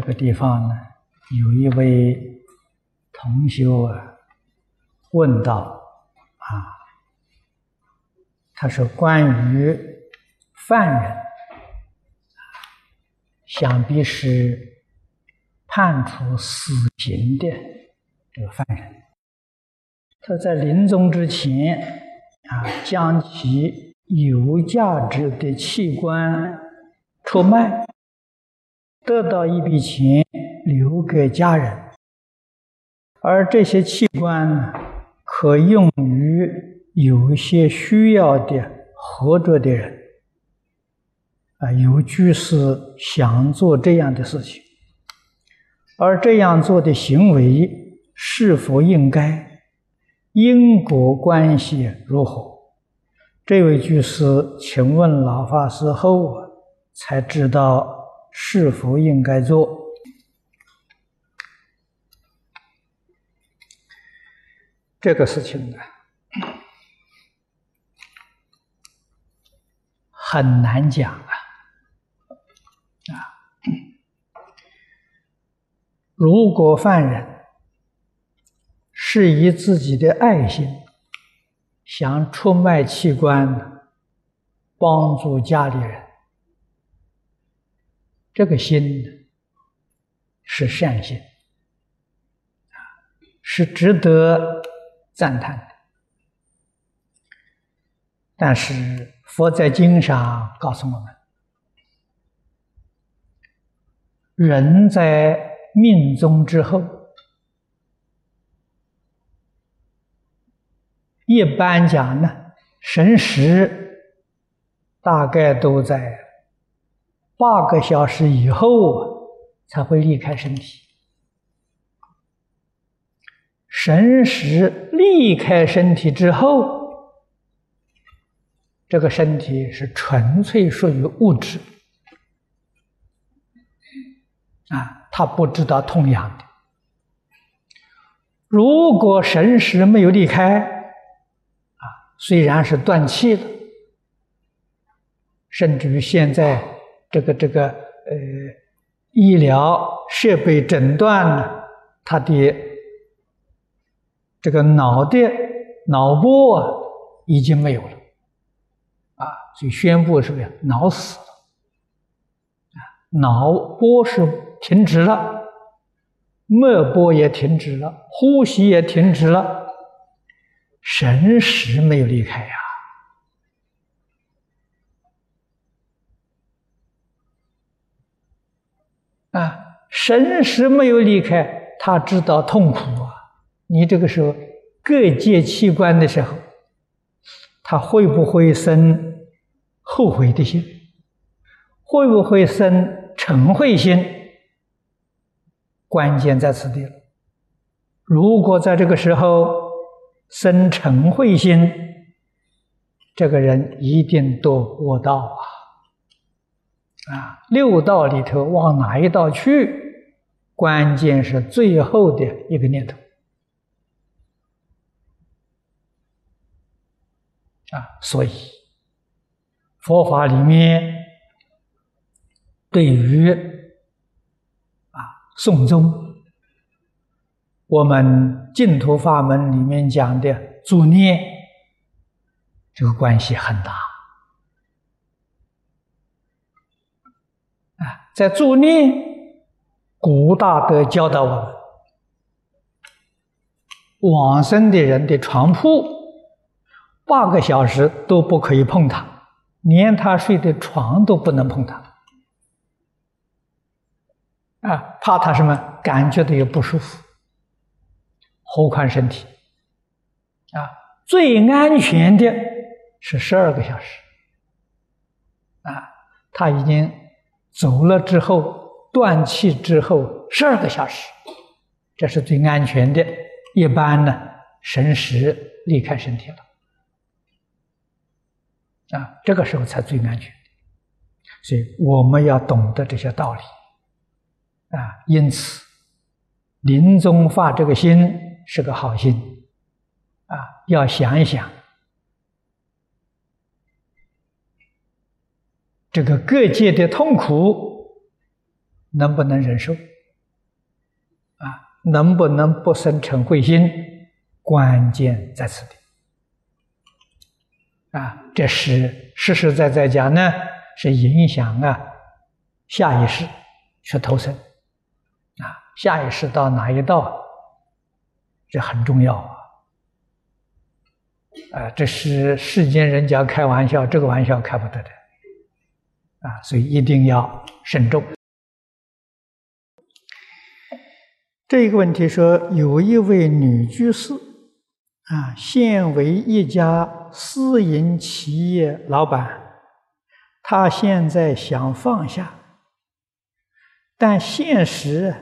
这个地方呢，有一位同修啊，问到啊，他说关于犯人，想必是判处死刑的这个犯人，他在临终之前啊，将其有价值的器官出卖。得到一笔钱留给家人，而这些器官呢，可用于有一些需要的活着的人。啊，有居士想做这样的事情，而这样做的行为是否应该？因果关系如何？这位居士，请问老法师后才知道。是否应该做这个事情呢？很难讲啊！啊，如果犯人是以自己的爱心想出卖器官，帮助家里人。这个心是善心，是值得赞叹的。但是佛在经上告诉我们，人在命中之后，一般讲呢，神识大概都在。八个小时以后才会离开身体。神识离开身体之后，这个身体是纯粹属于物质啊，他不知道痛痒的。如果神识没有离开，啊，虽然是断气了，甚至于现在。这个这个呃，医疗设备诊断呢，他的这个脑的脑波已经没有了，啊，所以宣布什么呀？脑死了，啊，脑波是停止了，脉波也停止了，呼吸也停止了，神识没有离开呀。啊神识没有离开，他知道痛苦啊。你这个时候各界器官的时候，他会不会生后悔的心？会不会生嗔恚心？关键在此地了。如果在这个时候生嗔恚心，这个人一定堕恶道啊。啊，六道里头往哪一道去？关键是最后的一个念头。啊，所以佛法里面对于啊诵宗，我们净土法门里面讲的助念，这个关系很大。在助念，古大德教导我们：往生的人的床铺，八个小时都不可以碰它，连他睡的床都不能碰它，啊，怕他什么？感觉到有不舒服，何况身体，啊，最安全的是十二个小时，啊，他已经。走了之后，断气之后十二个小时，这是最安全的。一般呢，神识离开身体了，啊，这个时候才最安全。所以我们要懂得这些道理，啊，因此临终发这个心是个好心，啊，要想一想。这个各界的痛苦，能不能忍受？啊，能不能不生嗔恚心？关键在此地。啊，这是实实在在讲呢，是影响啊下一世去投生。啊，下一世到哪一道，这很重要啊。啊，这是世间人家开玩笑，这个玩笑开不得的。啊，所以一定要慎重。这个问题说，有一位女居士，啊，现为一家私营企业老板，她现在想放下，但现实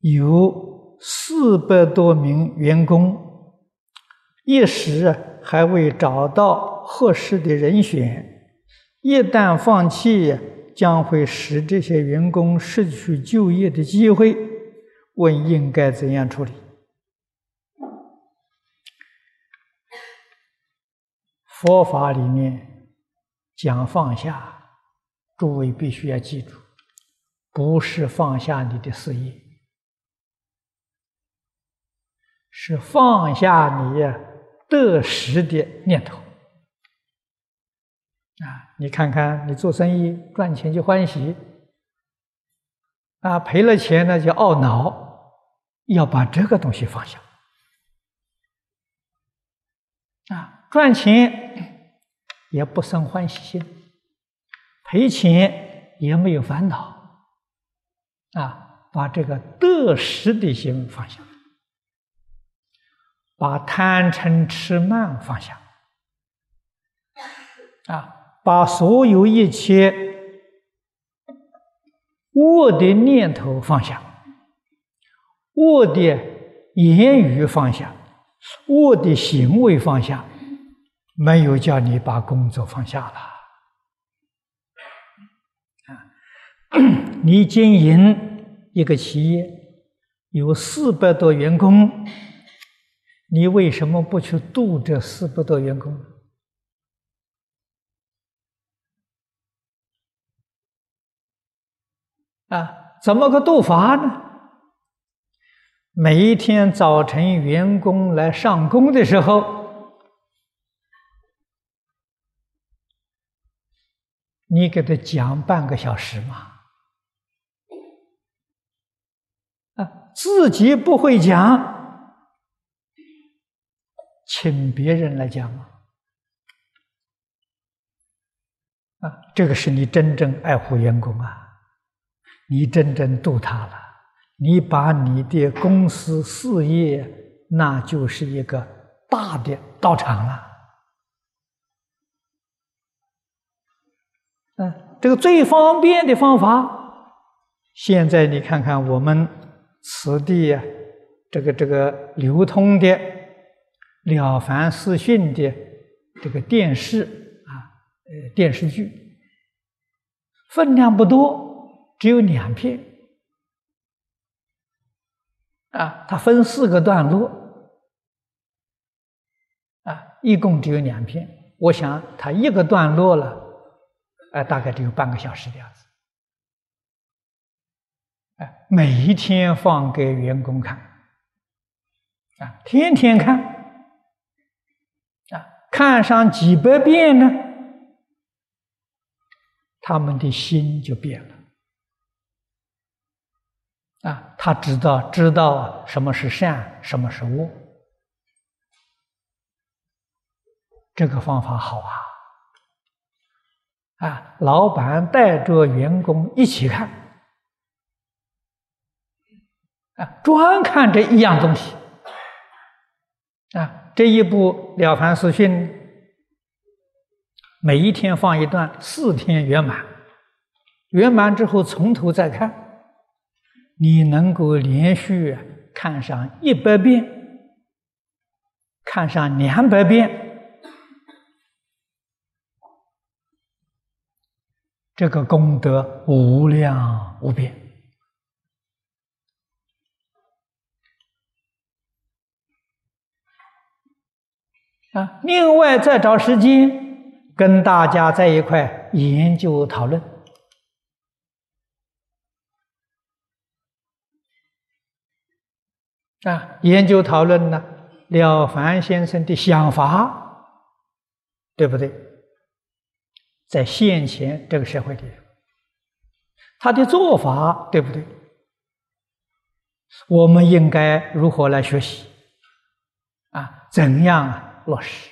有四百多名员工，一时还未找到合适的人选。一旦放弃，将会使这些员工失去就业的机会。问应该怎样处理？佛法里面讲放下，诸位必须要记住，不是放下你的事业，是放下你得失的念头。啊，你看看，你做生意赚钱就欢喜，啊，赔了钱呢就懊恼，要把这个东西放下。啊，赚钱也不生欢喜心，赔钱也没有烦恼，啊，把这个得失的心放下，把贪嗔痴慢放下，啊。把所有一切恶的念头放下，恶的言语放下，恶的行为放下，没有叫你把工作放下了。啊，你经营一个企业，有四百多员工，你为什么不去度这四百多员工？啊，怎么个度法呢？每一天早晨，员工来上工的时候，你给他讲半个小时嘛。啊，自己不会讲，请别人来讲嘛。啊，这个是你真正爱护员工啊。你真正度他了，你把你的公司事业，那就是一个大的道场了。嗯，这个最方便的方法，现在你看看我们此地啊，这个这个流通的《了凡四训》的这个电视啊，呃电视剧，分量不多。只有两片啊，它分四个段落啊，一共只有两片。我想它一个段落了，哎，大概只有半个小时的样子。每一天放给员工看啊，天天看啊，看上几百遍呢，他们的心就变了。啊，他知道知道什么是善，什么是恶，这个方法好啊！啊，老板带着员工一起看，啊，专看这一样东西，啊，这一部《了凡四训》，每一天放一段，四天圆满，圆满之后从头再看。你能够连续看上一百遍，看上两百遍，这个功德无量无边啊！另外再找时间跟大家在一块研究讨论。啊，研究讨论呢，了凡先生的想法，对不对？在现前这个社会里，他的做法对不对？我们应该如何来学习？啊，怎样落实？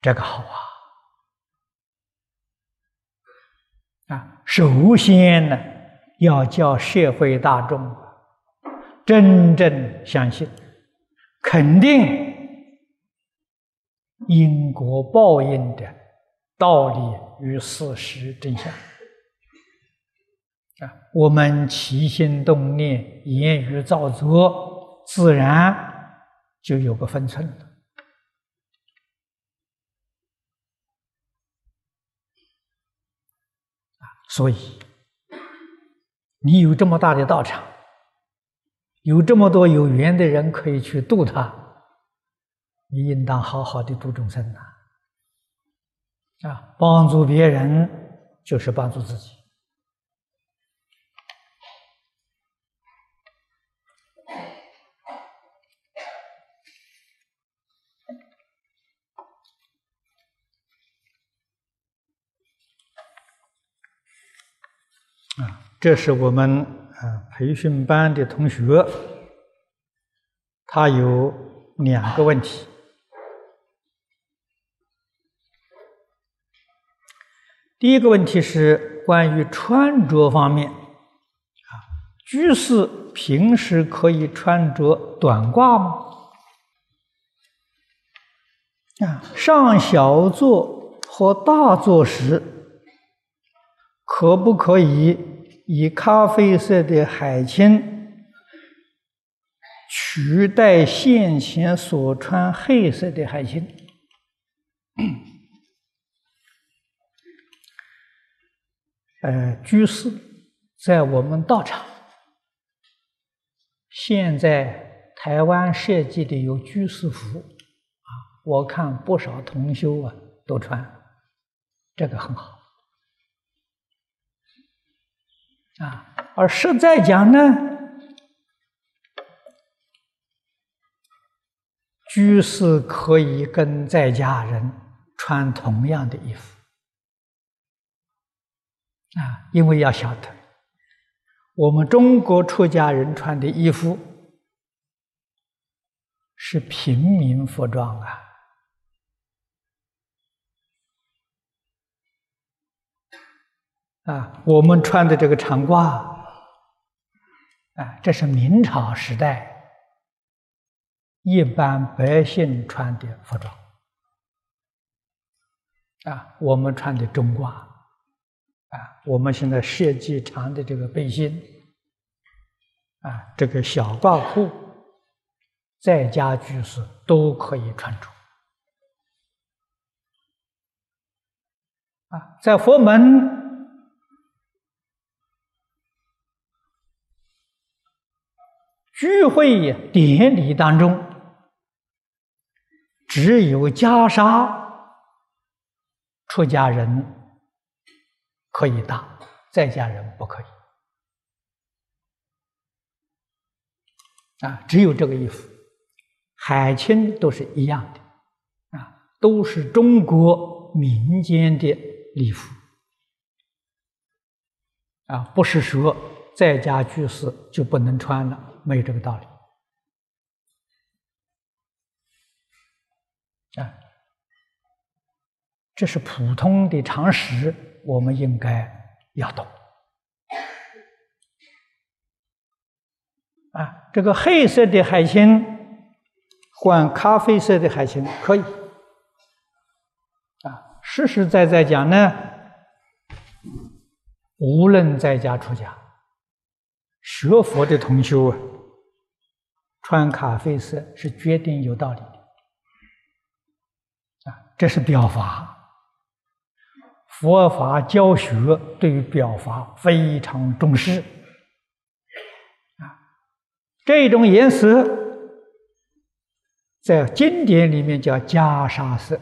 这个好啊！啊，首先呢，要叫社会大众真正相信，肯定因果报应的道理与事实真相。啊，我们起心动念、言语造作，自然就有个分寸了。所以，你有这么大的道场，有这么多有缘的人可以去度他，你应当好好的度众生呐！啊，帮助别人就是帮助自己。啊，这是我们啊培训班的同学，他有两个问题。第一个问题是关于穿着方面，啊，居士平时可以穿着短褂吗？啊，上小坐和大坐时，可不可以？以咖啡色的海青取代先前所穿黑色的海青。呃，居士在我们道场，现在台湾设计的有居士服啊，我看不少同修啊都穿，这个很好。啊，而实在讲呢，居士可以跟在家人穿同样的衣服啊，因为要晓得，我们中国出家人穿的衣服是平民服装啊。啊，我们穿的这个长褂，啊，这是明朝时代一般百姓穿的服装。啊，我们穿的中褂，啊，我们现在设计长的这个背心，啊，这个小褂裤，在家居士都可以穿着。啊，在佛门。聚会典礼当中，只有袈裟，出家人可以戴，在家人不可以。啊，只有这个衣服，海青都是一样的，啊，都是中国民间的礼服，啊，不是说在家居士就不能穿了。没有这个道理啊！这是普通的常识，我们应该要懂啊。这个黑色的海星换咖啡色的海星可以啊。实实在在讲呢，无论在家出家。学佛的同修啊，穿咖啡色是决定有道理的啊，这是表法。佛法教学对于表法非常重视啊，这种颜色在经典里面叫袈裟色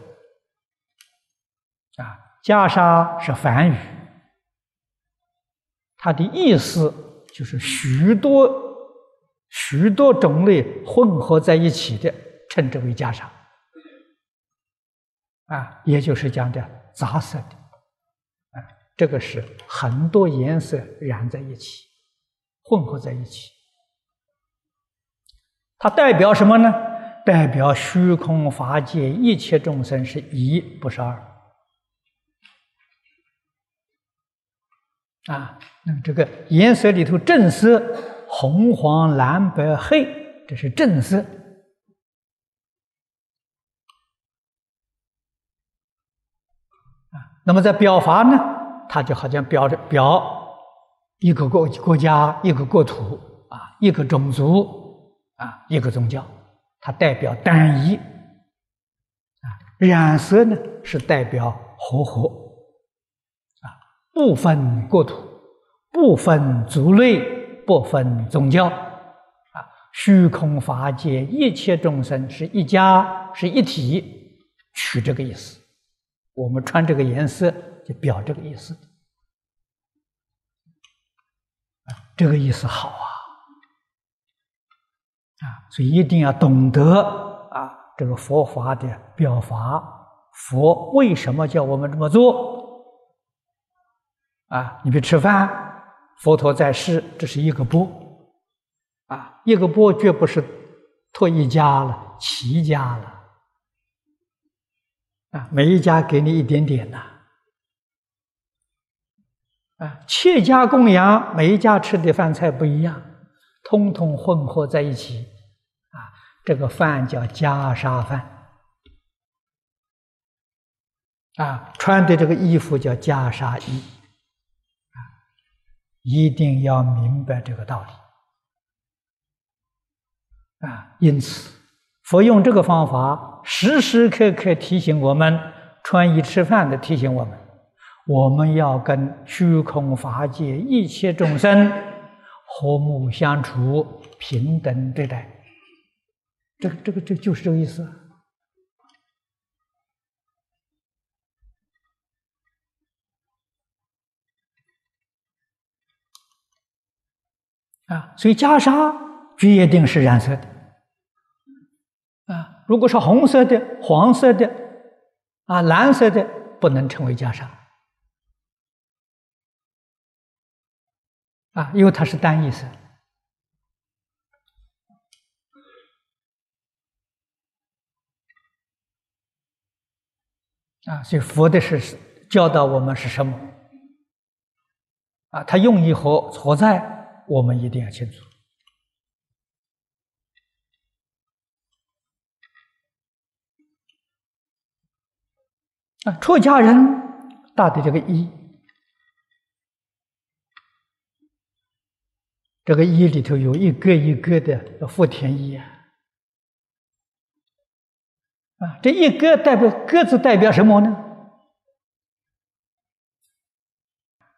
啊，袈裟是梵语，它的意思。就是许多许多种类混合在一起的，称之为袈裟。啊，也就是讲的杂色的，啊，这个是很多颜色染在一起，混合在一起。它代表什么呢？代表虚空法界一切众生是一，不是二。啊，那么这个颜色里头正色，红、黄、蓝、白、黑，这是正色。啊，那么在表法呢，它就好像表着表一个国国家、一个国土啊，一个种族啊，一个宗教，它代表单一。啊，染色呢是代表和合，不分国土，不分族类，不分宗教，啊，虚空法界一切众生是一家，是一体，取这个意思。我们穿这个颜色就表这个意思，这个意思好啊，啊，所以一定要懂得啊，这个佛法的表法。佛为什么叫我们这么做？啊，你别吃饭，佛陀在世，这是一个钵，啊，一个钵绝不是托一家了，齐家了。啊，每一家给你一点点呐，啊，切家供养，每一家吃的饭菜不一样，通通混合在一起，啊，这个饭叫袈裟饭，啊，穿的这个衣服叫袈裟衣，一定要明白这个道理，啊，因此。佛用这个方法，时时刻刻提醒我们，穿衣吃饭的提醒我们，我们要跟虚空法界一切众生和睦相处，平等对待。这个、这个、这就是这个意思啊！所以袈裟决定是染色的。啊，如果是红色的、黄色的、啊蓝色的，不能称为袈裟。啊，因为它是单一色。啊，所以佛的是教导我们是什么？啊，他用意何何在？我们一定要清楚。啊，出家人大的这个一，这个一里头有一个一个的福田一啊，啊，这一个代表各自代表什么呢？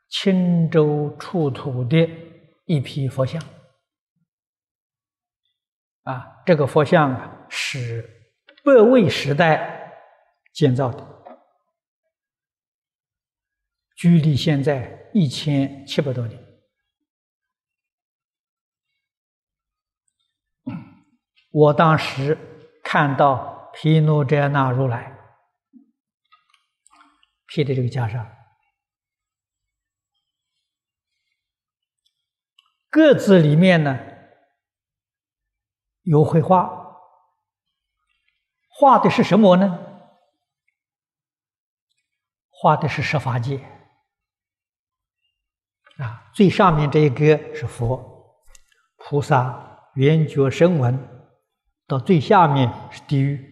青州出土的一批佛像，啊，这个佛像啊是北魏时代建造的。距离现在一千七百多年，我当时看到毗卢遮那如来披的这个袈裟，各自里面呢有绘画，画的是什么呢？画的是十法界。啊，最上面这一个是佛、菩萨、圆觉声闻，到最下面是地狱。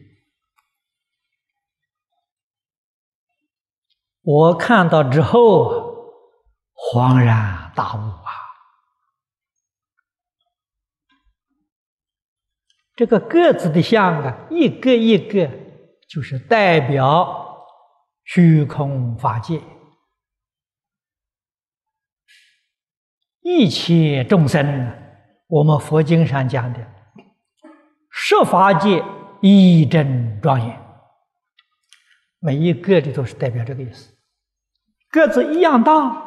我看到之后，恍然大悟啊！这个个子的像啊，一个一个就是代表虚空法界。一切众生，我们佛经上讲的十法界一真庄严，每一个的都是代表这个意思，个子一样大，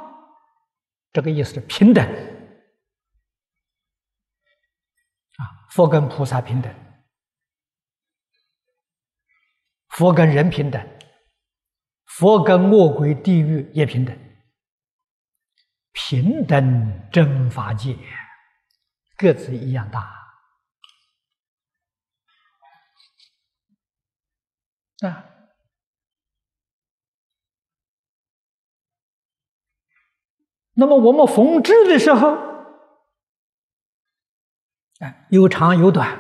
这个意思是平等。佛跟菩萨平等，佛跟人平等，佛跟恶鬼地狱也平等，平等真法界，各自一样大啊。那么我们缝制的时候，哎，有长有短，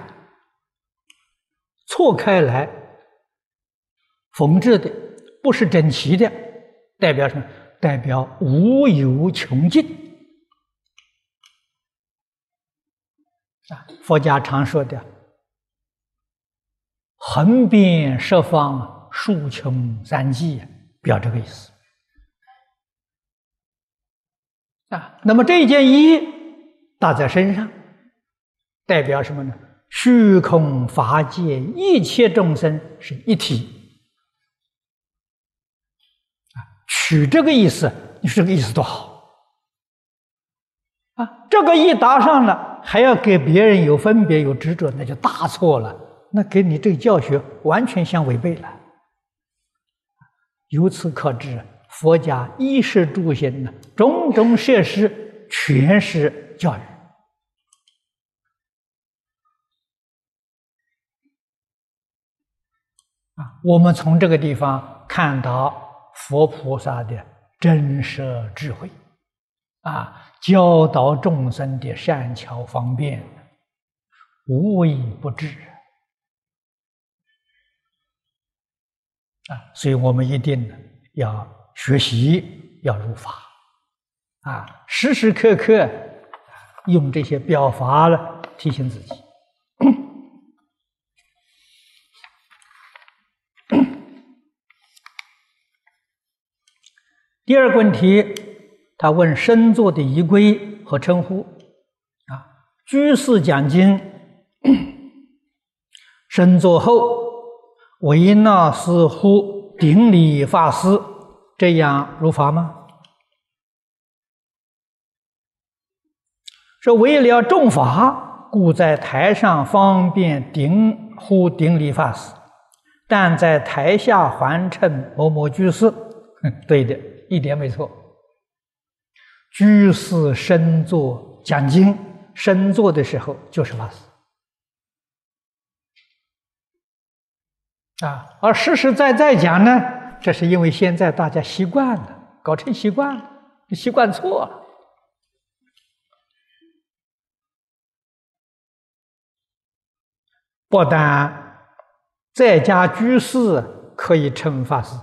错开来缝制的不是整齐的，代表什么？代表无有穷尽啊！佛家常说的“横遍十方，竖穷三际”，表这个意思。啊，那么这件衣搭在身上，代表什么呢？虚空法界一切众生是一体。啊，取这个意思，你说这个意思多好！啊，这个一搭上了，还要给别人有分别、有执着，那就大错了。那跟你这个教学完全相违背了。由此可知。佛家衣食住行呢，种种设施全是教育我们从这个地方看到佛菩萨的真实智慧啊，教导众生的善巧方便，无微不至啊！所以我们一定要。学习要入法啊，时时刻刻用这些表法了提醒自己。第二个问题，他问身座的仪规和称呼啊。居士讲经，身座后为那师乎顶礼法师。这样如法吗？说为了重法，故在台上方便顶呼顶礼法师，但在台下还称某某居士。对的，一点没错。居士身坐讲经，身坐的时候就是法师啊，而实实在在讲呢。这是因为现在大家习惯了，搞成习惯了，习惯错了。不但在家居士可以称法师，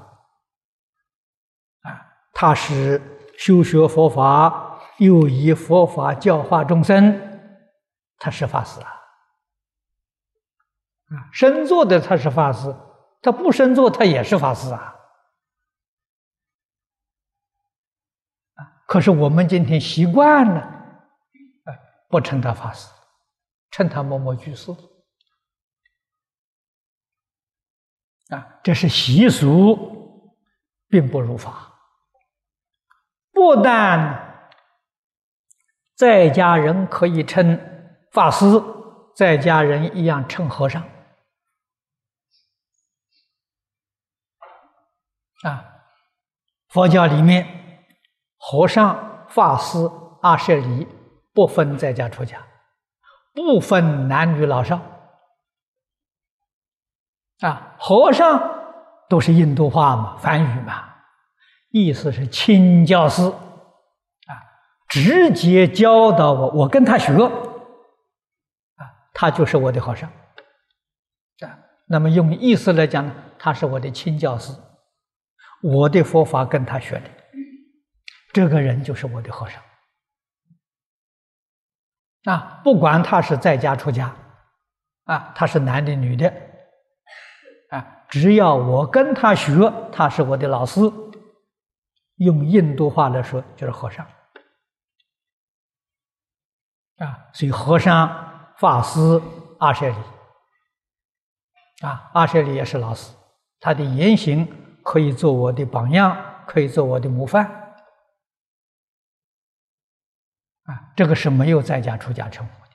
他是修学佛法，又以佛法教化众生，他是法师啊。啊，身坐的他是法师，他不身坐他也是法师啊。可是我们今天习惯了，哎，不称他法师，称他某某居士，啊，这是习俗，并不如法。不但在家人可以称法师，在家人一样称和尚，啊，佛教里面。和尚、法师、阿舍离不分在家出家，不分男女老少。啊，和尚都是印度话嘛，梵语嘛，意思是亲教师，啊，直接教导我，我跟他学，啊，他就是我的和尚，啊，那么用意思来讲呢，他是我的亲教师，我的佛法跟他学的。这个人就是我的和尚啊！不管他是在家出家啊，他是男的女的啊，只要我跟他学，他是我的老师。用印度话来说，就是和尚啊。所以和尚、法师、阿舍利啊，阿舍利也是老师，他的言行可以做我的榜样，可以做我的模范。啊，这个是没有在家出家称呼的。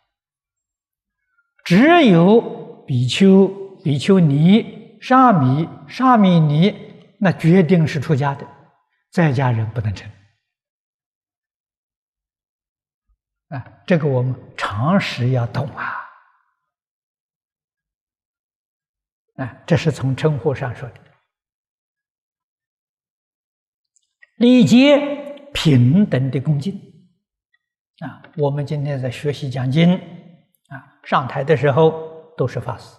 只有比丘、比丘尼、沙弥、沙弥尼，那决定是出家的，在家人不能成。啊，这个我们常识要懂啊！啊，这是从称呼上说的。礼节平等的恭敬啊！我们今天在学习讲经啊，上台的时候都是法师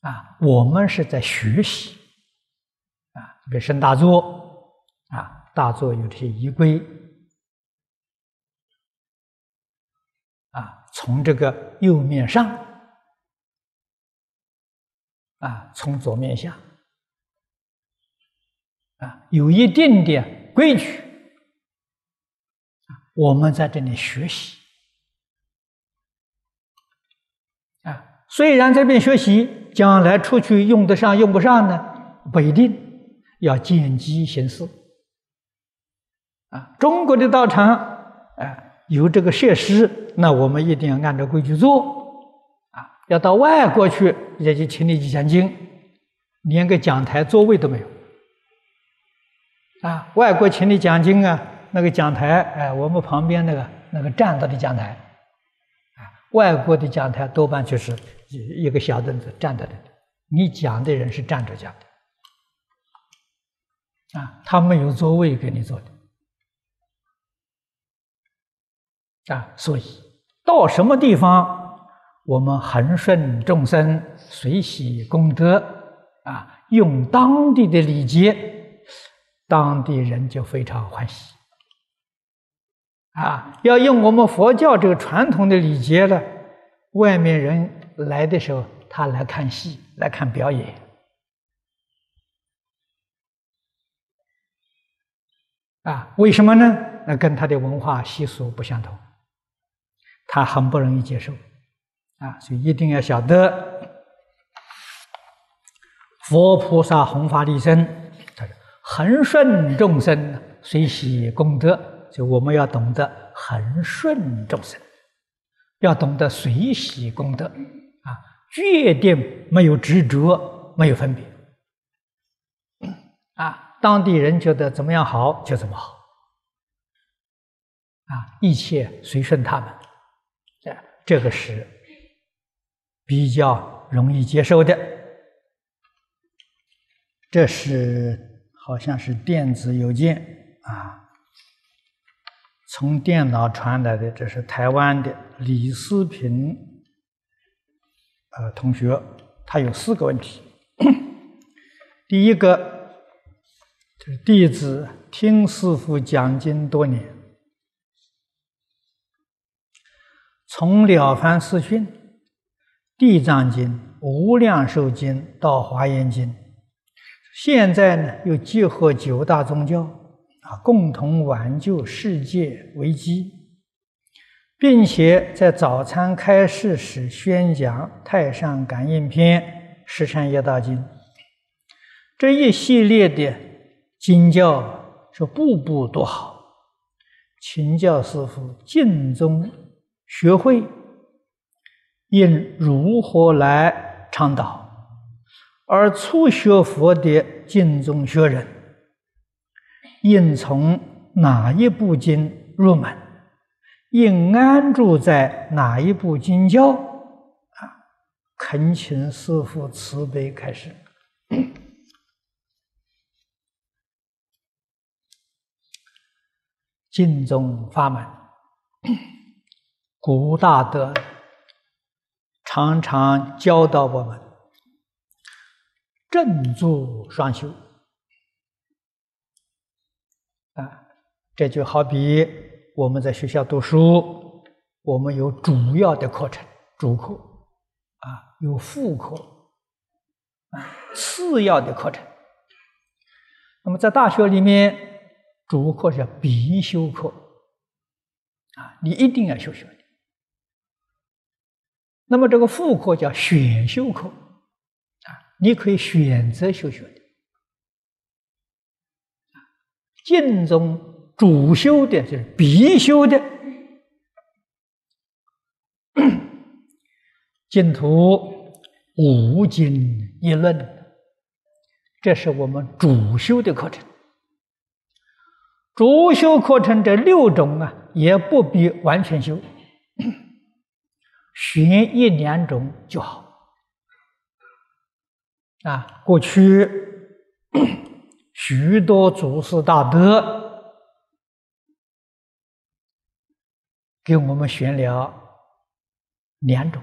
啊，我们是在学习，给升大座啊，大座有这些仪规。啊，从这个右面上，啊，从左面下，啊，有一定的规矩，我们在这里学习，啊，虽然这边学习，将来出去用得上用不上呢，不一定，要见机行事，啊，中国的道场，啊。有这个设施，那我们一定要按照规矩做。啊！要到外国去，也就请你去讲经，连个讲台座位都没有。啊！外国请你讲经啊，那个讲台，哎，我们旁边那个那个站着的讲台。啊，外国的讲台多半就是一一个小凳子站着的，你讲的人是站着讲的啊，他没有座位给你坐的。啊，所以到什么地方，我们恒顺众生，随喜功德，啊，用当地的礼节，当地人就非常欢喜。啊，要用我们佛教这个传统的礼节呢，外面人来的时候，他来看戏，来看表演，啊，为什么呢？那跟他的文化习俗不相同。他很不容易接受，啊，所以一定要晓得，佛菩萨弘法利生，他说恒顺众生，随喜功德。就我们要懂得恒顺众生，要懂得随喜功德，啊，决定没有执着，没有分别，啊，当地人觉得怎么样好就怎么好，啊，一切随顺他们。这个是比较容易接受的。这是好像是电子邮件啊，从电脑传来的。这是台湾的李思平呃同学，他有四个问题。第一个，弟子听师傅讲经多年。从《了凡四训》《地藏经》《无量寿经》到《华严经》，现在呢又结合九大宗教啊，共同挽救世界危机，并且在早餐开示时宣讲《太上感应篇》《十善业道经》这一系列的经教，是步步都好，请教师傅尽忠。学会应如何来倡导，而初学佛的经中学人应从哪一部经入门？应安住在哪一部经教？啊，恳请师父慈悲开示。经中法门。古大德常常教导我们正坐双修啊，这就好比我们在学校读书，我们有主要的课程主课啊，有副课啊，次要的课程。那么在大学里面，主课叫必修课啊，你一定要修学。那么这个副课叫选修课，啊，你可以选择修学的。经中主修的就是必修的，净土五经一论，这是我们主修的课程。主修课程这六种啊，也不必完全修，选一两种就好。啊，过去许多祖师大德给我们选了两种，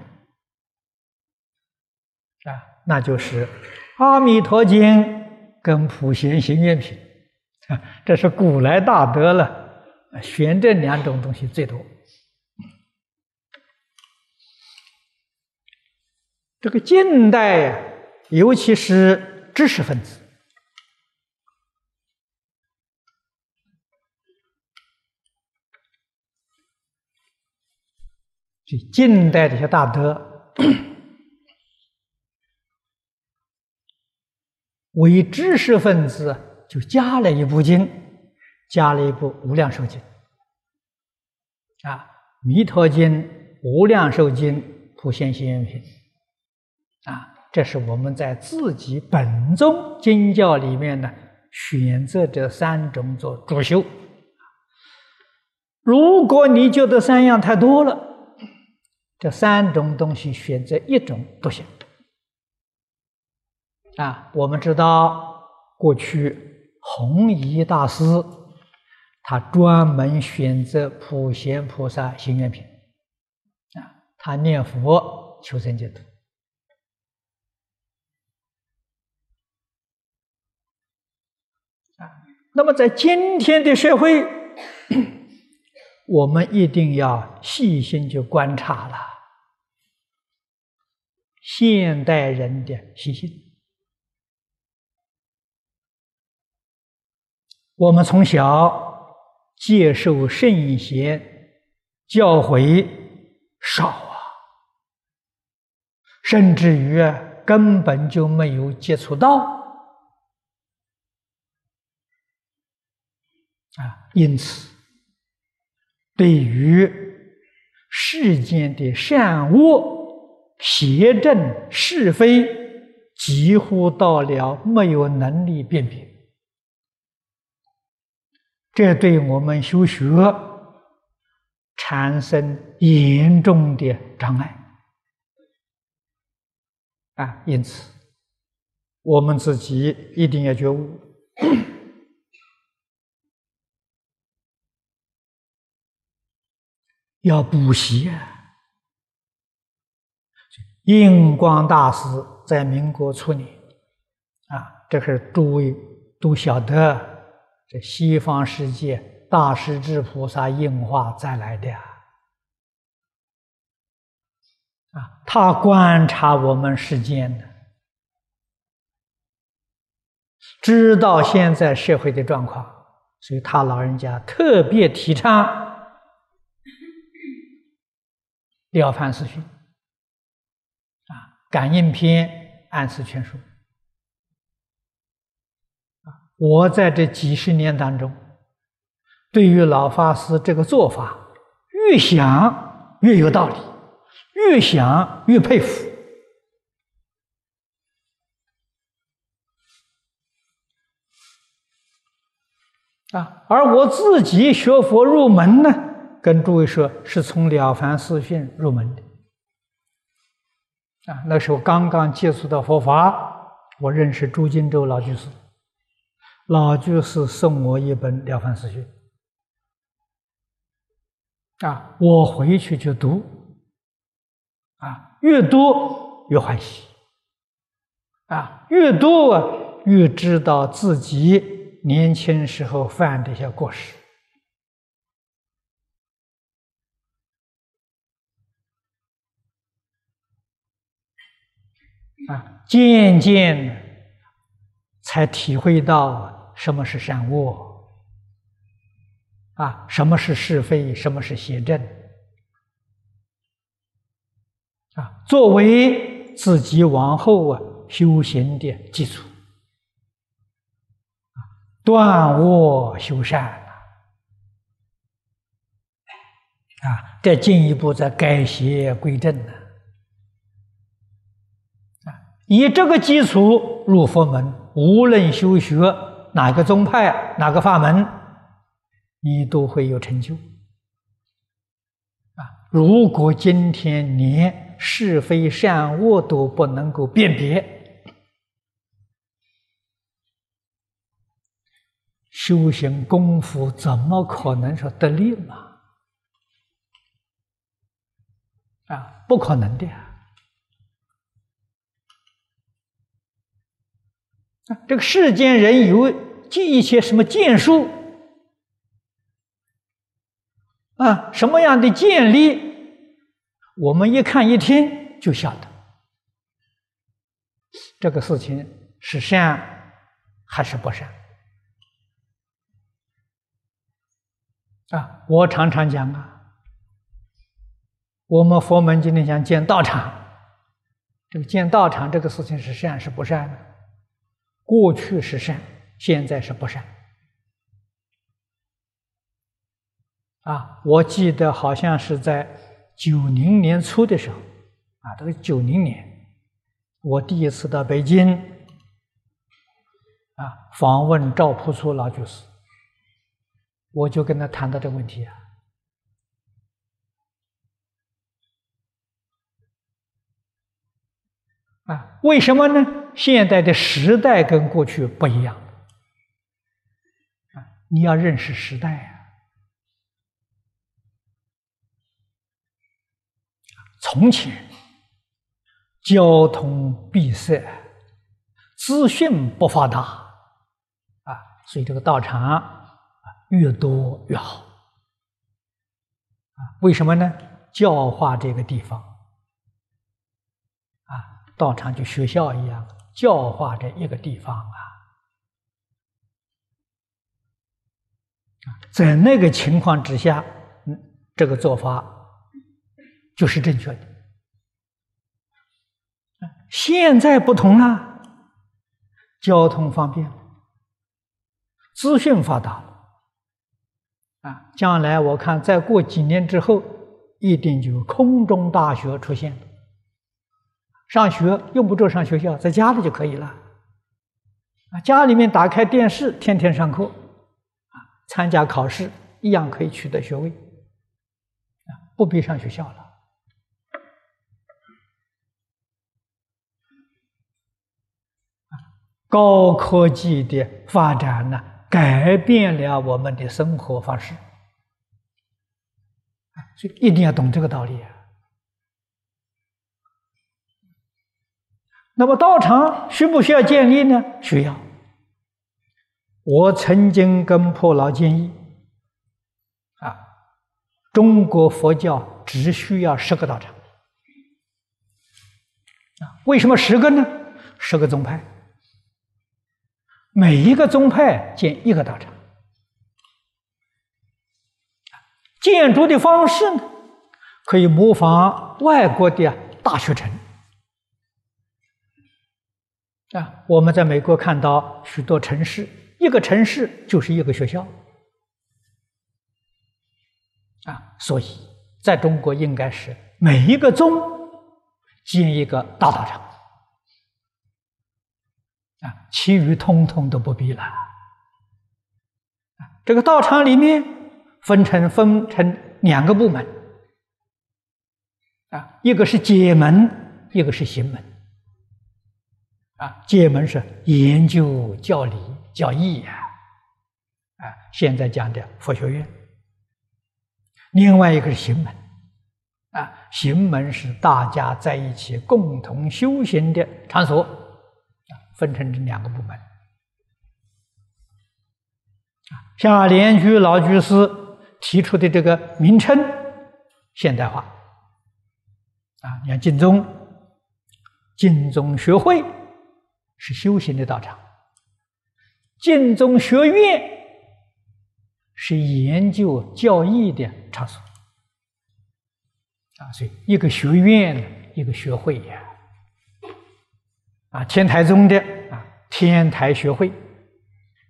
啊，那就是《阿弥陀经》跟《普贤行愿品》。这是古来大德了，选这两种东西最多。这个近代呀，尤其是知识分子，这近代这些大德，为知识分子。就加了一部经，加了一部《无量寿经》啊，《弥陀经》《无量寿经》《普贤行愿品》啊，这是我们在自己本宗经教里面呢选择这三种做主修。如果你觉得三样太多了，这三种东西选择一种都行啊。我们知道过去。弘一大师，他专门选择普贤菩萨行愿品啊，他念佛求生净土啊。那么在今天的社会，我们一定要细心去观察了现代人的习性。我们从小接受圣贤教诲少啊，甚至于根本就没有接触到啊，因此对于世间的善恶、邪正是非，几乎到了没有能力辨别。这对我们修学产生严重的障碍啊！因此，我们自己一定要觉悟，要补习啊！印光大师在民国初年啊，这是诸位都晓得。西方世界大势至菩萨应化再来的啊，他观察我们世间的，知道现在社会的状况，所以他老人家特别提倡《了凡四训》啊，《感应篇》《安世全书》。我在这几十年当中，对于老法师这个做法，越想越有道理，越想越佩服啊！而我自己学佛入门呢，跟诸位说，是从《了凡四训》入门的啊。那时候刚刚接触到佛法，我认识朱金洲老居士。老居士送我一本《了凡四训》，啊，我回去就读，啊，越读越欢喜，啊，越读啊越知道自己年轻时候犯的一些过失，啊，渐渐才体会到。什么是善恶？啊，什么是是非？什么是邪正？啊，作为自己往后啊修行的基础，断恶修善啊，再进一步再改邪归正呢？以这个基础入佛门，无论修学哪个宗派、哪个法门，你都会有成就。啊，如果今天连是非善恶都不能够辨别，修行功夫怎么可能说得力嘛？啊，不可能的。啊，这个世间人有记一些什么剑术啊，什么样的剑力，我们一看一听就晓得，这个事情是善还是不善？啊？我常常讲啊，我们佛门今天讲建道场，这个建道场这个事情是善是不善呢？过去是善，现在是不善。啊，我记得好像是在九零年初的时候，啊，这个九零年，我第一次到北京，啊，访问赵朴初老居士，我就跟他谈到这个问题啊，啊，为什么呢？现在的时代跟过去不一样，你要认识时代啊。从前交通闭塞，资讯不发达，啊，所以这个道场啊越多越好，啊，为什么呢？教化这个地方，啊，道场就学校一样。教化这一个地方啊，在那个情况之下，嗯，这个做法就是正确的。现在不同了，交通方便，资讯发达，啊，将来我看再过几年之后，一定就空中大学出现。上学用不着上学校，在家里就可以了。啊，家里面打开电视，天天上课，参加考试一样可以取得学位，啊，不必上学校了。高科技的发展呢，改变了我们的生活方式，所以一定要懂这个道理啊。那么道场需不需要建立呢？需要。我曾经跟破老建议，啊，中国佛教只需要十个道场，啊，为什么十个呢？十个宗派，每一个宗派建一个道场，建筑的方式呢，可以模仿外国的大学城。啊，我们在美国看到许多城市，一个城市就是一个学校，啊，所以在中国应该是每一个宗建一个大道场，啊，其余通通都不必了。这个道场里面分成分成两个部门，啊，一个是解门，一个是行门。啊，戒门是研究教理叫义啊，啊，现在讲的佛学院。另外一个是行门，啊，行门是大家在一起共同修行的场所，啊，分成这两个部门。啊，像莲居老居士提出的这个名称现代化，啊，你看净宗，净宗学会。是修行的道场，净宗学院是研究教义的场所。啊，所以一个学院，一个学会呀，啊，天台宗的啊，天台学会、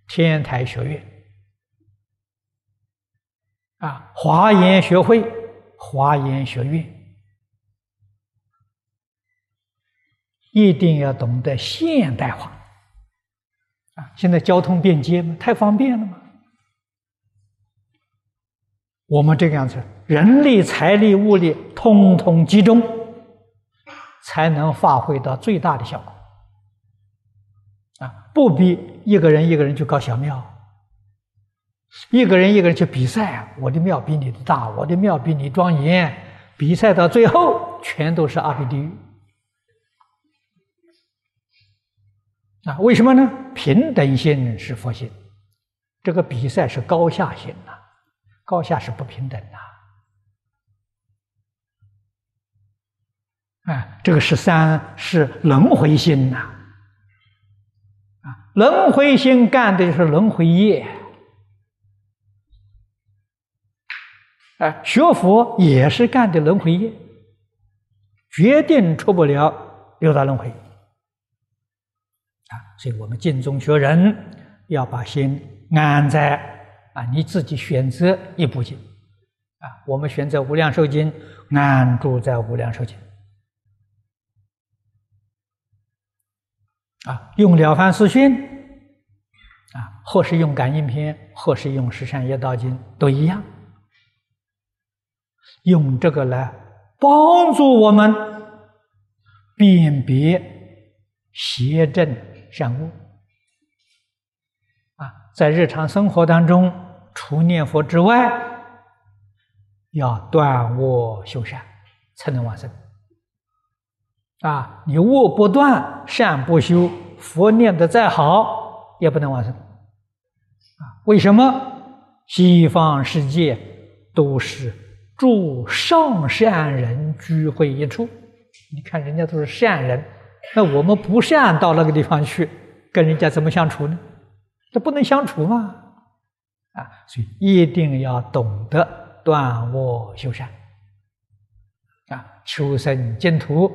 天台学院，啊，华严学会、华严学院。一定要懂得现代化。啊！现在交通便捷嘛，太方便了嘛。我们这个样子，人力、财力、物力通通集中，才能发挥到最大的效果。啊，不必一个人一个人去搞小庙，一个人一个人去比赛，我的庙比你的大，我的庙比你庄严，比赛到最后全都是阿鼻地狱。啊，为什么呢？平等心是佛心，这个比赛是高下心呐。高下是不平等的，啊，这个十三是轮回心呐，啊，轮回心干的就是轮回业，啊，学佛也是干的轮回业，决定出不了六道轮回，所以我们尽宗学人要把心安在。啊，你自己选择一部经，啊，我们选择《无量寿经》，安住在《无量寿经》，啊，用《了凡四训》，啊，或是用《感应篇》，或是用《十善业道经》，都一样，用这个来帮助我们辨别邪正善恶，啊，在日常生活当中。除念佛之外，要断恶修善，才能往生。啊，你恶不断，善不修，佛念的再好，也不能往生。啊，为什么？西方世界都是诸上善人聚会一处，你看人家都是善人，那我们不善到那个地方去，跟人家怎么相处呢？这不能相处嘛。啊，所以一定要懂得断恶修善，啊，求生净土，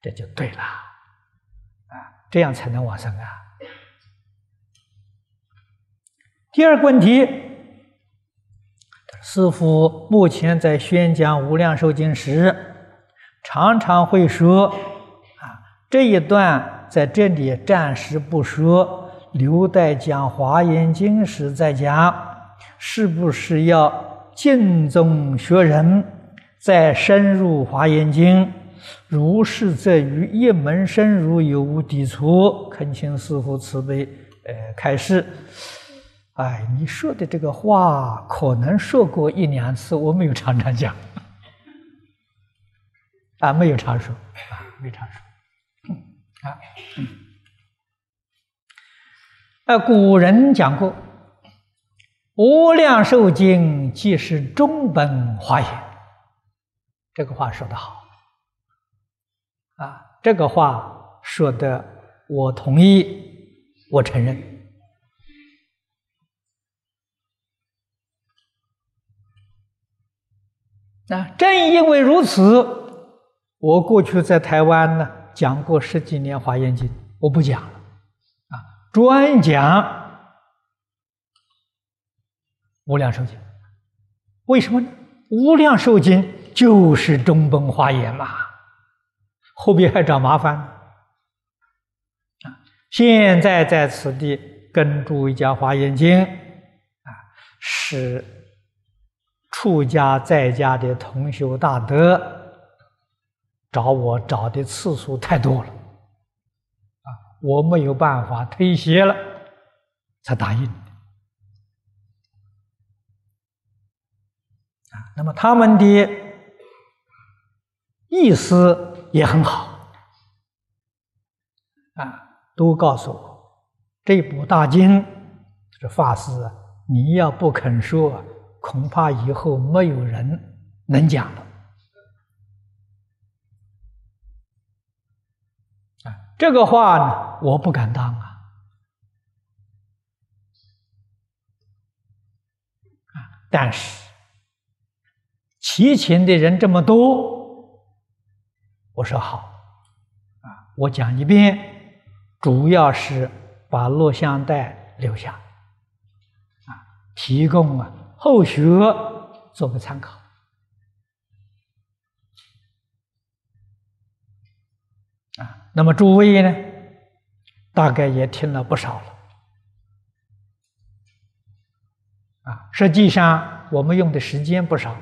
这就对了，啊，这样才能往生啊。第二个问题，师父目前在宣讲《无量寿经》时，常常会说，这一段在这里暂时不说。留待讲《华严经》时再讲，是不是要敬重学人，再深入《华严经》？如是，则与一门深入有无抵触？恳请师父慈悲，呃，开示。哎，你说的这个话，可能说过一两次，我没有常常讲，啊，没有常说，啊，没常说，啊。呃，古人讲过，《无量寿经》即是中本华严，这个话说得好，啊，这个话说的我同意，我承认。啊，正因为如此，我过去在台湾呢讲过十几年《华严经》，我不讲了。啊专讲《无量寿经》，为什么呢？《无量寿经》就是中本华严嘛，后边还找麻烦啊！现在在此地跟诸位讲《华严经》，啊，是出家在家的同修大德找我找的次数太多了。我没有办法推卸了，才答应啊。那么他们的意思也很好啊，都告诉我这部大经这法师，你要不肯说，恐怕以后没有人能讲了。这个话呢，我不敢当啊！但是齐秦的人这么多，我说好啊，我讲一遍，主要是把录像带留下啊，提供啊后学做个参考。啊那么诸位呢，大概也听了不少了。啊，实际上我们用的时间不少，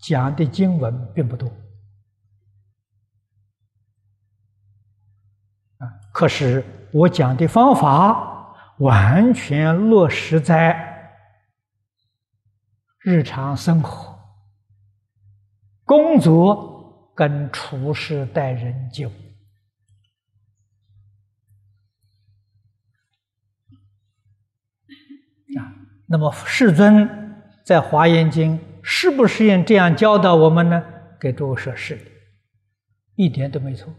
讲的经文并不多。啊，可是我讲的方法完全落实在日常生活、工作跟处事待人接物。那么世尊在《华严经》是不是用这样教导我们呢？给诸位说是的，一点都没错。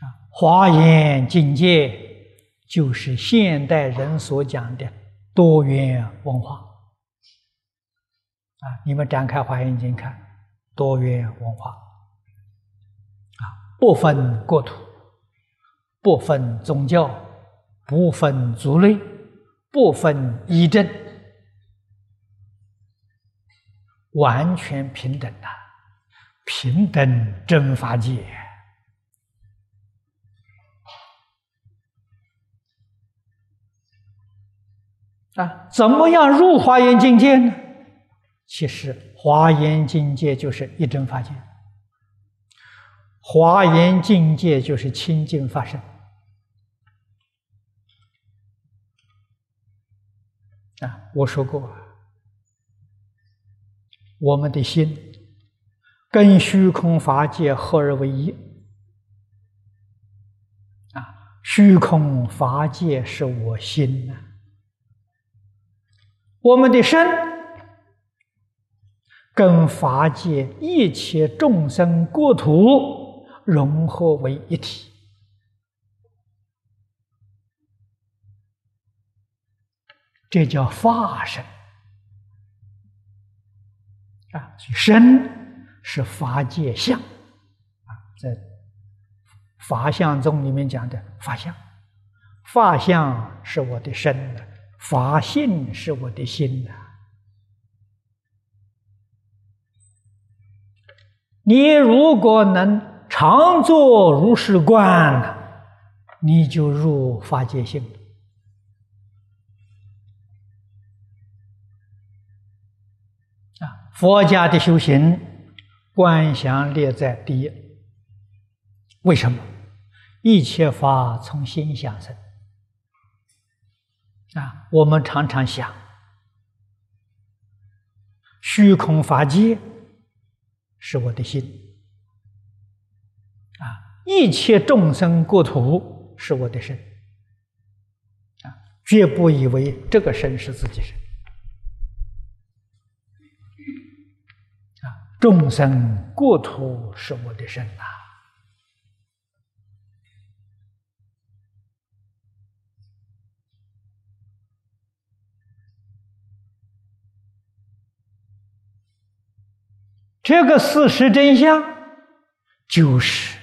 啊，华严境界就是现代人所讲的多元文化。啊，你们展开《华严经》看，多元文化。啊，不分国土，不分宗教，不分族类。不分一正，完全平等的，平等真法界啊！怎么样入华严境界呢？其实华严境界就是一真法界，华严境界就是清净法身。啊，我说过，我们的心跟虚空法界合而为一。啊，虚空法界是我心呐，我们的身跟法界一切众生国土融合为一体。这叫法身啊，身是法界相啊，在法相宗里面讲的法相，法相是我的身的，法性是我的心的。你如果能常坐如是观，你就入法界性。佛家的修行，观想列在第一。为什么？一切法从心想生。啊，我们常常想，虚空法界是我的心，啊，一切众生国土是我的身，啊，绝不以为这个身是自己身。众生国土是我的身呐，这个事实真相就是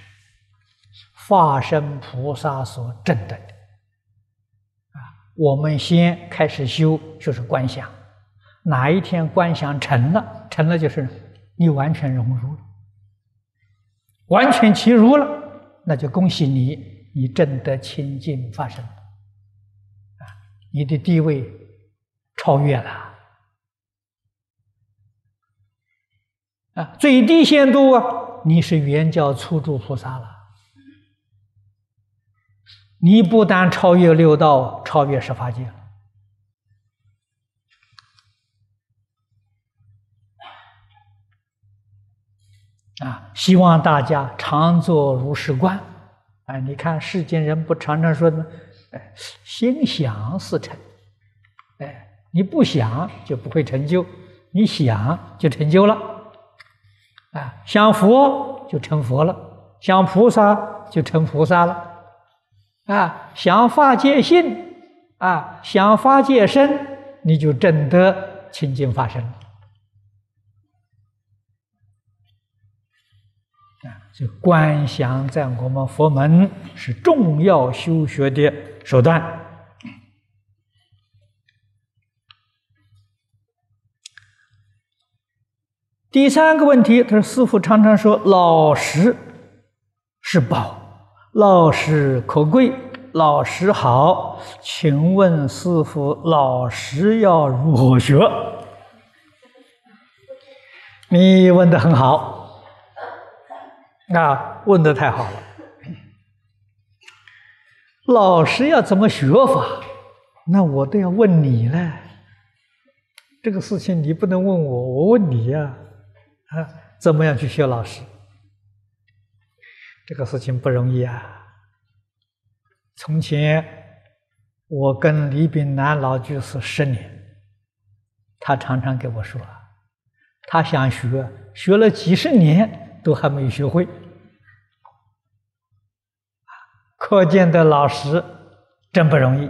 化身菩萨所证的啊！我们先开始修，就是观想，哪一天观想成了，成了就是。你完全融入了，完全其入了，那就恭喜你，你证得清净发生，啊，你的地位超越了，啊，最低限度啊，你是原教初住菩萨了，你不但超越六道，超越十法界了。啊，希望大家常做如是观。哎，你看世间人不常常说吗？哎，心想事成。哎，你不想就不会成就，你想就成就了。啊，想佛就成佛了，想菩萨就成菩萨了。啊，想法界性，啊，想法界身，你就证得清净法身。这观想在我们佛门是重要修学的手段。第三个问题，他说：“师傅常常说老实是宝，老实可贵，老实好，请问师傅，老实要如何学？你问的很好，啊，问的太好了。老师要怎么学法？那我都要问你了。这个事情你不能问我，我问你呀，啊，怎么样去学老师？这个事情不容易啊。从前我跟李炳南老居士十年，他常常给我说，他想学，学了几十年都还没有学会。可见的老师真不容易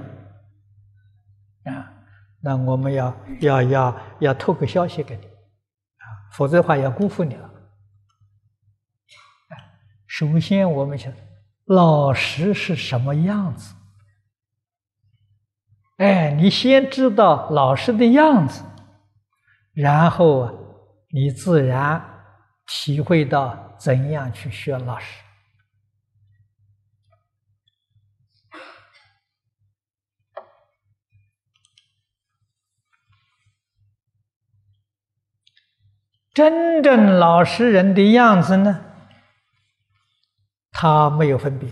啊！那我们要要要要透个消息给你啊，否则的话要辜负你了。首先我们想，老师是什么样子？哎，你先知道老师的样子，然后啊，你自然体会到怎样去学老师。真正老实人的样子呢？他没有分别，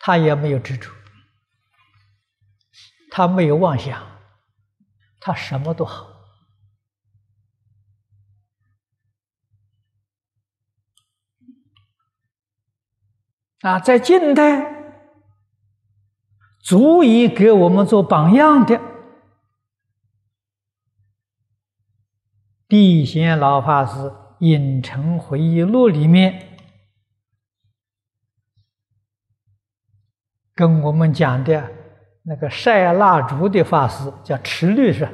他也没有执着，他没有妄想，他什么都好。啊，在近代，足以给我们做榜样的。地贤老法师《隐城回忆录》里面跟我们讲的那个晒蜡烛的法师叫持律是，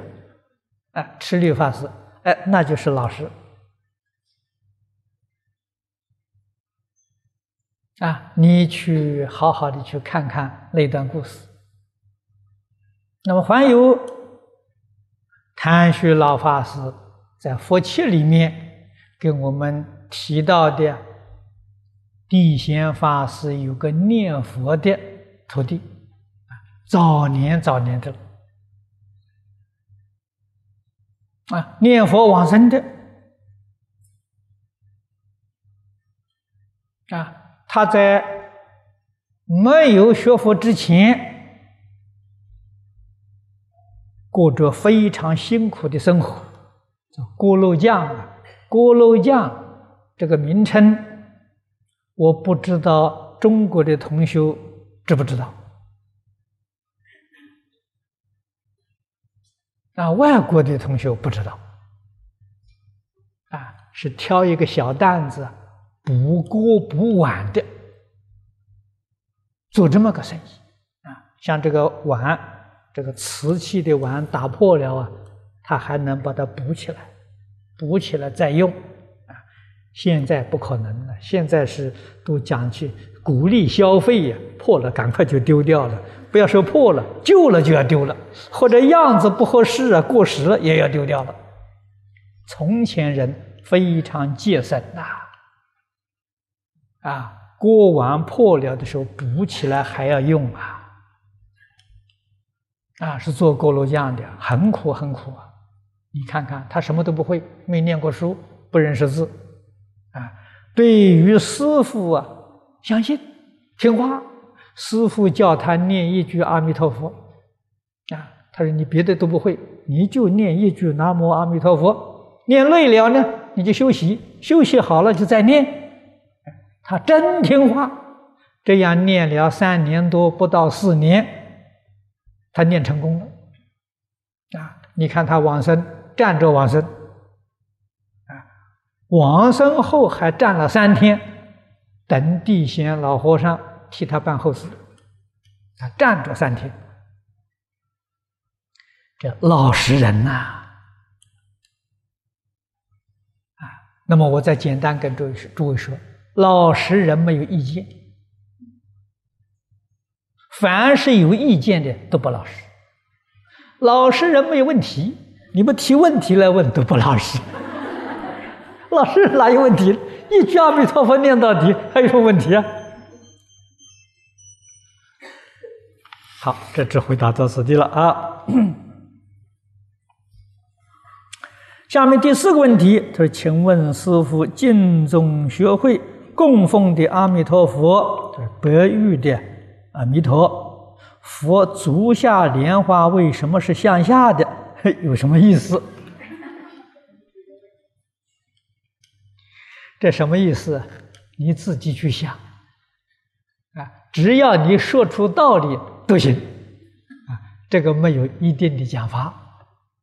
哎，持律法师，哎，那就是老师啊！你去好好的去看看那段故事。那么还有谭旭老法师。在佛契里面给我们提到的地仙法师有个念佛的徒弟，早年早年的啊，念佛往生的啊，他在没有学佛之前，过着非常辛苦的生活。锅炉匠啊，锅炉匠这个名称，我不知道中国的同学知不知道？啊，外国的同学不知道。啊，是挑一个小担子补锅补碗的，做这么个生意。啊，像这个碗，这个瓷器的碗打破了啊。他还能把它补起来，补起来再用，啊！现在不可能了，现在是都讲去鼓励消费呀，破了赶快就丢掉了，不要说破了，旧了就要丢了，或者样子不合适啊，过时了也要丢掉了。从前人非常节省呐，啊，啊锅碗破了的时候补起来还要用啊，啊，是做锅炉匠的，很苦很苦啊。你看看，他什么都不会，没念过书，不认识字，啊，对于师傅啊，相信听话，师傅叫他念一句阿弥陀佛，啊，他说你别的都不会，你就念一句南无阿弥陀佛，念累了呢，你就休息，休息好了就再念，他真听话，这样念了三年多，不到四年，他念成功了，啊，你看他往生。站着往生，啊，往生后还站了三天，等地仙老和尚替他办后事，他，站着三天，这老实人呐，啊，那么我再简单跟诸位说，诸位说，老实人没有意见，凡是有意见的都不老实，老实人没有问题。你们提问题来问都不老实，老师哪有问题？一句阿弥陀佛念到底，还有什么问题啊？好，这只回答到此地了啊。下面第四个问题，他说：“请问师傅，敬宗学会供奉的阿弥陀佛是，白玉的阿弥陀佛，足下莲花为什么是向下的？有什么意思？这什么意思？你自己去想啊！只要你说出道理都行啊！这个没有一定的讲法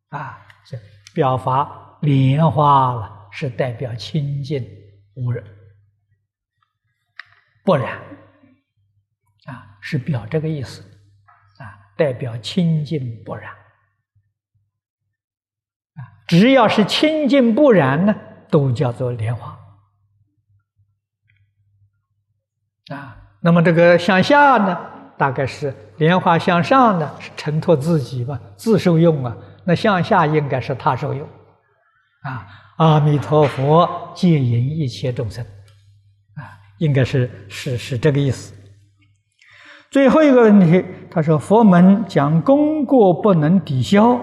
啊，这表法。”莲花了是代表清净无染，不染啊，是表这个意思啊，代表清净不染啊，只要是清净不染呢，都叫做莲花啊。那么这个向下呢，大概是莲花向上呢，是承托自己吧，自受用啊。那向下应该是他受用。啊，阿弥陀佛，接引一切众生，应该是是是这个意思。最后一个问题，他说佛门讲功过不能抵消，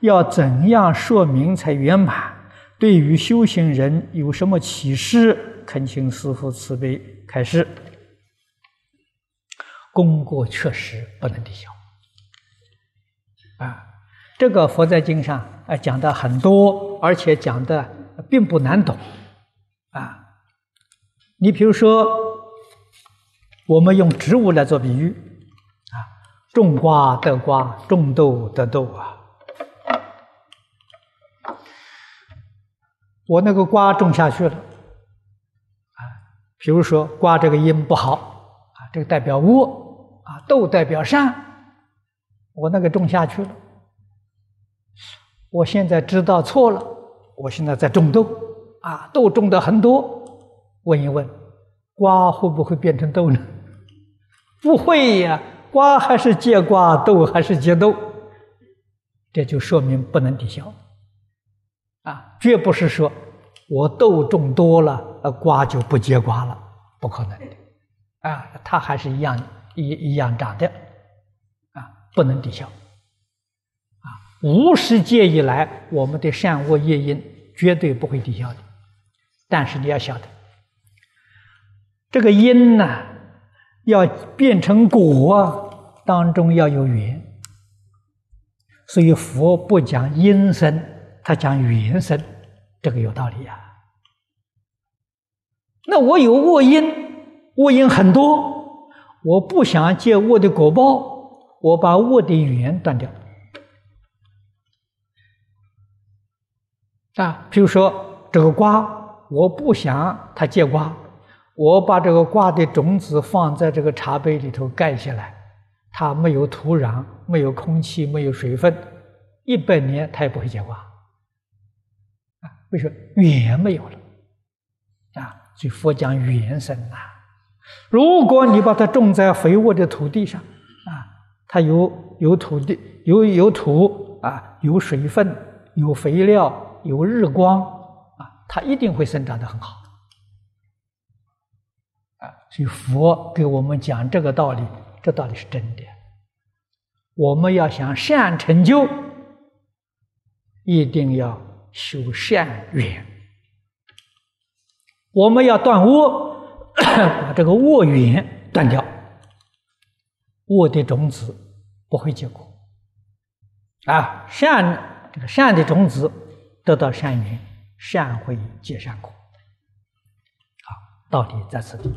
要怎样说明才圆满？对于修行人有什么启示？恳请师父慈悲开示。功过确实不能抵消，啊。这个佛在经上啊讲的很多，而且讲的并不难懂啊。你比如说，我们用植物来做比喻啊，种瓜得瓜，种豆得豆啊。我那个瓜种下去了啊，比如说瓜这个因不好啊，这个代表恶啊，豆代表善，我那个种下去了。我现在知道错了，我现在在种豆，啊，豆种的很多。问一问，瓜会不会变成豆呢？不会呀，瓜还是结瓜，豆还是结豆。这就说明不能抵消，啊，绝不是说我豆种多了，呃，瓜就不结瓜了，不可能的，啊，它还是一样一一样长的，啊，不能抵消。啊无始界以来，我们的善恶业因绝对不会抵消的。但是你要晓得，这个因呢，要变成果，当中要有缘。所以佛不讲因生，他讲缘生，这个有道理呀。那我有恶因，恶因很多，我不想借恶的果报，我把恶的缘断掉。啊，比如说这个瓜，我不想它结瓜，我把这个瓜的种子放在这个茶杯里头盖起来，它没有土壤，没有空气，没有水分，一百年它也不会结瓜。啊，为什么缘没有了？啊，所以佛讲缘生啊。如果你把它种在肥沃的土地上，啊，它有有土地，有有土啊，有水分，有肥料。有日光啊，它一定会生长得很好。所以佛给我们讲这个道理，这道理是真的。我们要想善成就，一定要修善缘。我们要断恶，把这个恶缘断掉，恶的种子不会结果啊。善这个善的种子。得到善缘，善会结善果。好，道理在此地。